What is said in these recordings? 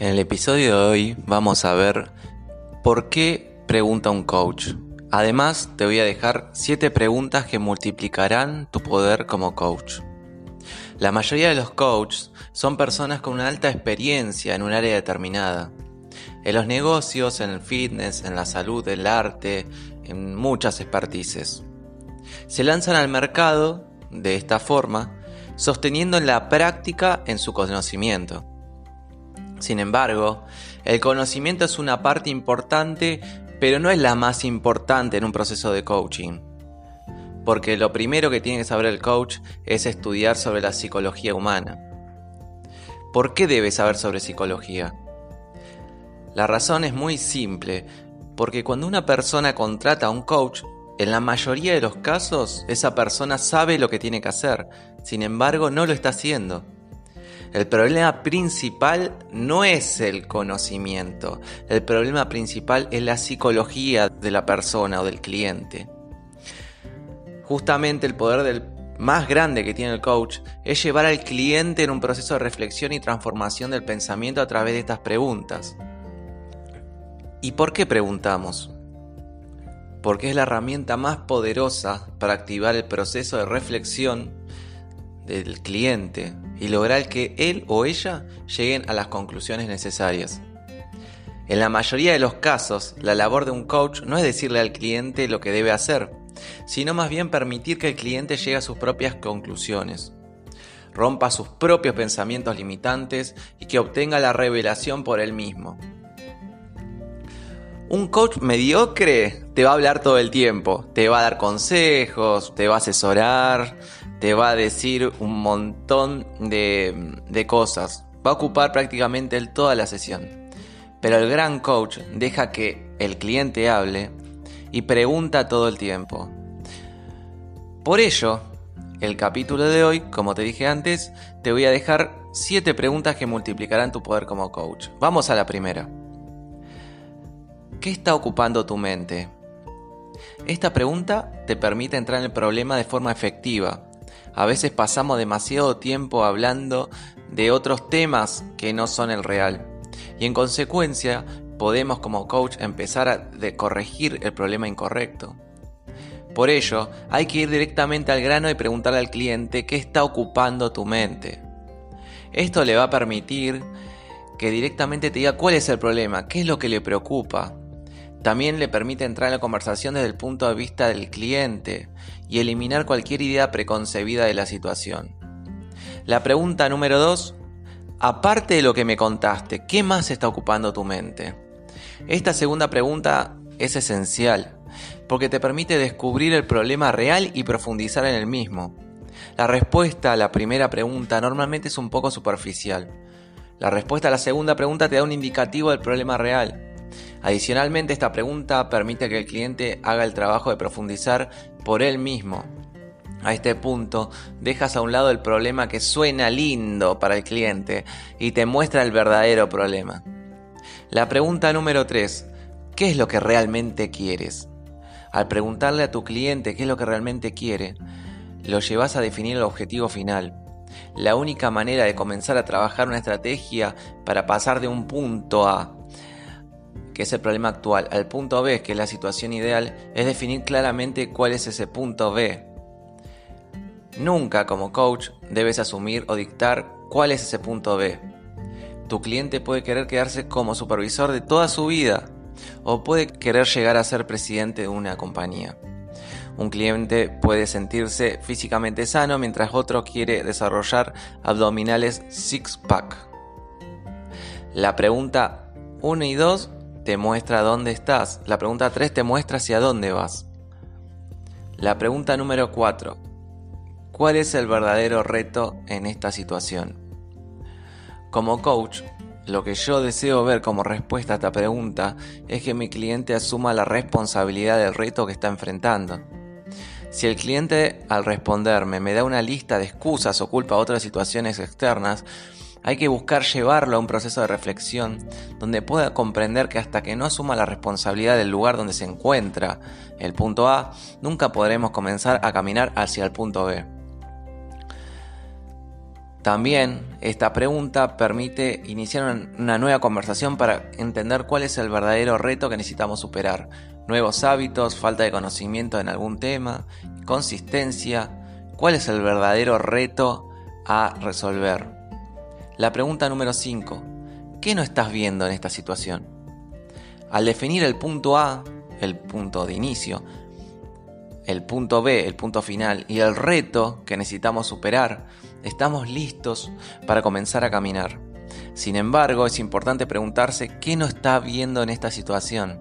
En el episodio de hoy vamos a ver por qué pregunta un coach. Además, te voy a dejar 7 preguntas que multiplicarán tu poder como coach. La mayoría de los coaches son personas con una alta experiencia en un área determinada. En los negocios, en el fitness, en la salud, el arte, en muchas expertices. Se lanzan al mercado de esta forma, sosteniendo la práctica en su conocimiento. Sin embargo, el conocimiento es una parte importante, pero no es la más importante en un proceso de coaching. Porque lo primero que tiene que saber el coach es estudiar sobre la psicología humana. ¿Por qué debe saber sobre psicología? La razón es muy simple, porque cuando una persona contrata a un coach, en la mayoría de los casos esa persona sabe lo que tiene que hacer, sin embargo no lo está haciendo. El problema principal no es el conocimiento, el problema principal es la psicología de la persona o del cliente. Justamente el poder del más grande que tiene el coach es llevar al cliente en un proceso de reflexión y transformación del pensamiento a través de estas preguntas. ¿Y por qué preguntamos? Porque es la herramienta más poderosa para activar el proceso de reflexión del cliente y lograr que él o ella lleguen a las conclusiones necesarias. En la mayoría de los casos, la labor de un coach no es decirle al cliente lo que debe hacer, sino más bien permitir que el cliente llegue a sus propias conclusiones, rompa sus propios pensamientos limitantes y que obtenga la revelación por él mismo. Un coach mediocre te va a hablar todo el tiempo, te va a dar consejos, te va a asesorar, te va a decir un montón de, cosas. Va a ocupar prácticamente toda la sesión. Pero el gran coach deja que el cliente hable y pregunta todo el tiempo. Por ello, el capítulo de hoy, como te dije antes, te voy a dejar 7 preguntas que multiplicarán tu poder como coach. Vamos a la primera. ¿Qué está ocupando tu mente? Esta pregunta te permite entrar en el problema de forma efectiva a veces pasamos demasiado tiempo hablando de otros temas que no son el real. Y en consecuencia podemos como coach empezar a corregir el problema incorrecto. Por ello, hay que ir directamente al grano y preguntarle al cliente qué está ocupando tu mente. Esto le va a permitir que directamente te diga cuál es el problema, qué es lo que le preocupa, también le permite entrar en la conversación desde el punto de vista del cliente y eliminar cualquier idea preconcebida de la situación. La pregunta número 2. Aparte de lo que me contaste, ¿qué más está ocupando tu mente? Esta segunda pregunta es esencial, porque te permite descubrir el problema real y profundizar en el mismo. La respuesta a la primera pregunta normalmente es un poco superficial. La respuesta a la segunda pregunta te da un indicativo del problema real Adicionalmente, esta pregunta permite que el cliente haga el trabajo de profundizar por él mismo. A este punto, dejas a un lado el problema que suena lindo para el cliente y te muestra el verdadero problema. La pregunta número 3. ¿Qué es lo que realmente quieres? Al preguntarle a tu cliente qué es lo que realmente quiere, lo llevas a definir el objetivo final. La única manera de comenzar a trabajar una estrategia para pasar de un punto A que es el problema actual, al punto B, que es la situación ideal, es definir claramente cuál es ese punto B. Nunca como coach debes asumir o dictar cuál es ese punto B. Tu cliente puede querer quedarse como supervisor de toda su vida o puede querer llegar a ser presidente de una compañía. Un cliente puede sentirse físicamente sano mientras otro quiere desarrollar abdominales six-pack. La pregunta 1 y 2 te muestra dónde estás. La pregunta 3 te muestra hacia dónde vas. La pregunta número 4. ¿Cuál es el verdadero reto en esta situación? Como coach, lo que yo deseo ver como respuesta a esta pregunta es que mi cliente asuma la responsabilidad del reto que está enfrentando. Si el cliente al responderme me da una lista de excusas o culpa a otras situaciones externas, hay que buscar llevarlo a un proceso de reflexión donde pueda comprender que hasta que no asuma la responsabilidad del lugar donde se encuentra el punto A, nunca podremos comenzar a caminar hacia el punto B. También esta pregunta permite iniciar una nueva conversación para entender cuál es el verdadero reto que necesitamos superar. Nuevos hábitos, falta de conocimiento en algún tema, consistencia. ¿Cuál es el verdadero reto a resolver? La pregunta número 5. ¿Qué no estás viendo en esta situación? Al definir el punto A, el punto de inicio, el punto B, el punto final y el reto que necesitamos superar, estamos listos para comenzar a caminar. Sin embargo, es importante preguntarse qué no está viendo en esta situación.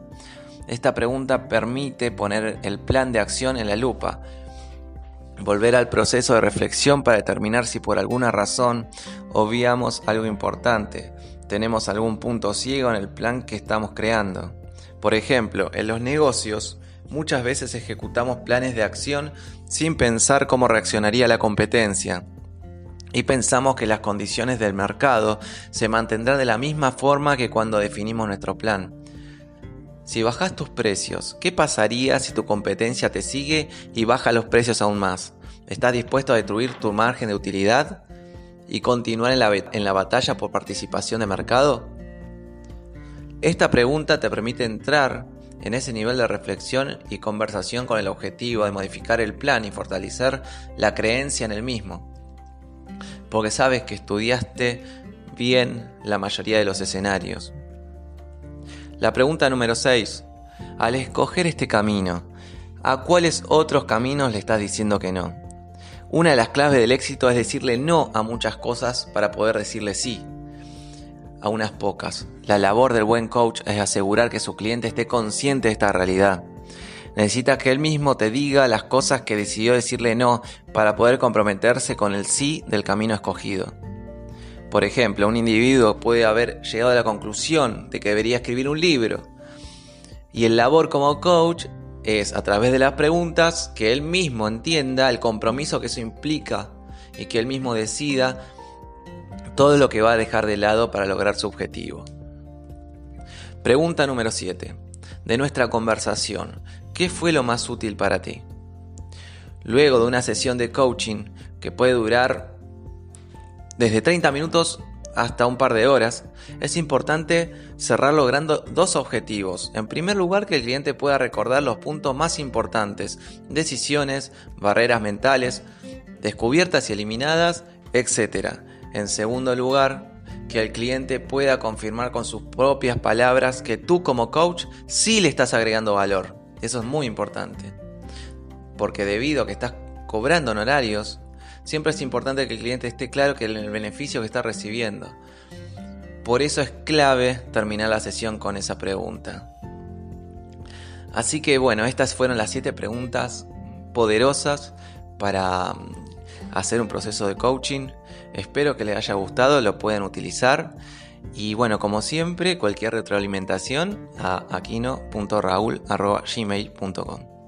Esta pregunta permite poner el plan de acción en la lupa, volver al proceso de reflexión para determinar si por alguna razón obviamos algo importante, tenemos algún punto ciego en el plan que estamos creando. Por ejemplo, en los negocios muchas veces ejecutamos planes de acción sin pensar cómo reaccionaría la competencia y pensamos que las condiciones del mercado se mantendrán de la misma forma que cuando definimos nuestro plan. Si bajas tus precios, ¿qué pasaría si tu competencia te sigue y baja los precios aún más? ¿Estás dispuesto a destruir tu margen de utilidad y continuar en la, en la batalla por participación de mercado? Esta pregunta te permite entrar en ese nivel de reflexión y conversación con el objetivo de modificar el plan y fortalecer la creencia en el mismo porque sabes que estudiaste bien la mayoría de los escenarios. La pregunta número 6. Al escoger este camino, ¿a cuáles otros caminos le estás diciendo que no? Una de las claves del éxito es decirle no a muchas cosas para poder decirle sí a unas pocas. La labor del buen coach es asegurar que su cliente esté consciente de esta realidad. Necesita que él mismo te diga las cosas que decidió decirle no para poder comprometerse con el sí del camino escogido. Por ejemplo, un individuo puede haber llegado a la conclusión de que debería escribir un libro. Y el labor como coach es, a través de las preguntas, que él mismo entienda el compromiso que eso implica y que él mismo decida todo lo que va a dejar de lado para lograr su objetivo. Pregunta número 7. De nuestra conversación, ¿Qué fue lo más útil para ti? Luego de una sesión de coaching que puede durar desde 30 minutos hasta un par de horas, es importante cerrar logrando dos objetivos. En primer lugar, que el cliente pueda recordar los puntos más importantes, decisiones, barreras mentales, descubiertas y eliminadas, etc. En segundo lugar, que el cliente pueda confirmar con sus propias palabras que tú como coach sí le estás agregando valor. Eso es muy importante. Porque debido a que estás cobrando honorarios, siempre es importante que el cliente esté claro que el beneficio que está recibiendo. Por eso es clave terminar la sesión con esa pregunta. Así que bueno, estas fueron las siete preguntas poderosas para mm, hacer un proceso de coaching. Espero que les haya gustado, lo pueden utilizar. Y bueno, como siempre, cualquier retroalimentación a aquino.raul.gmail.com.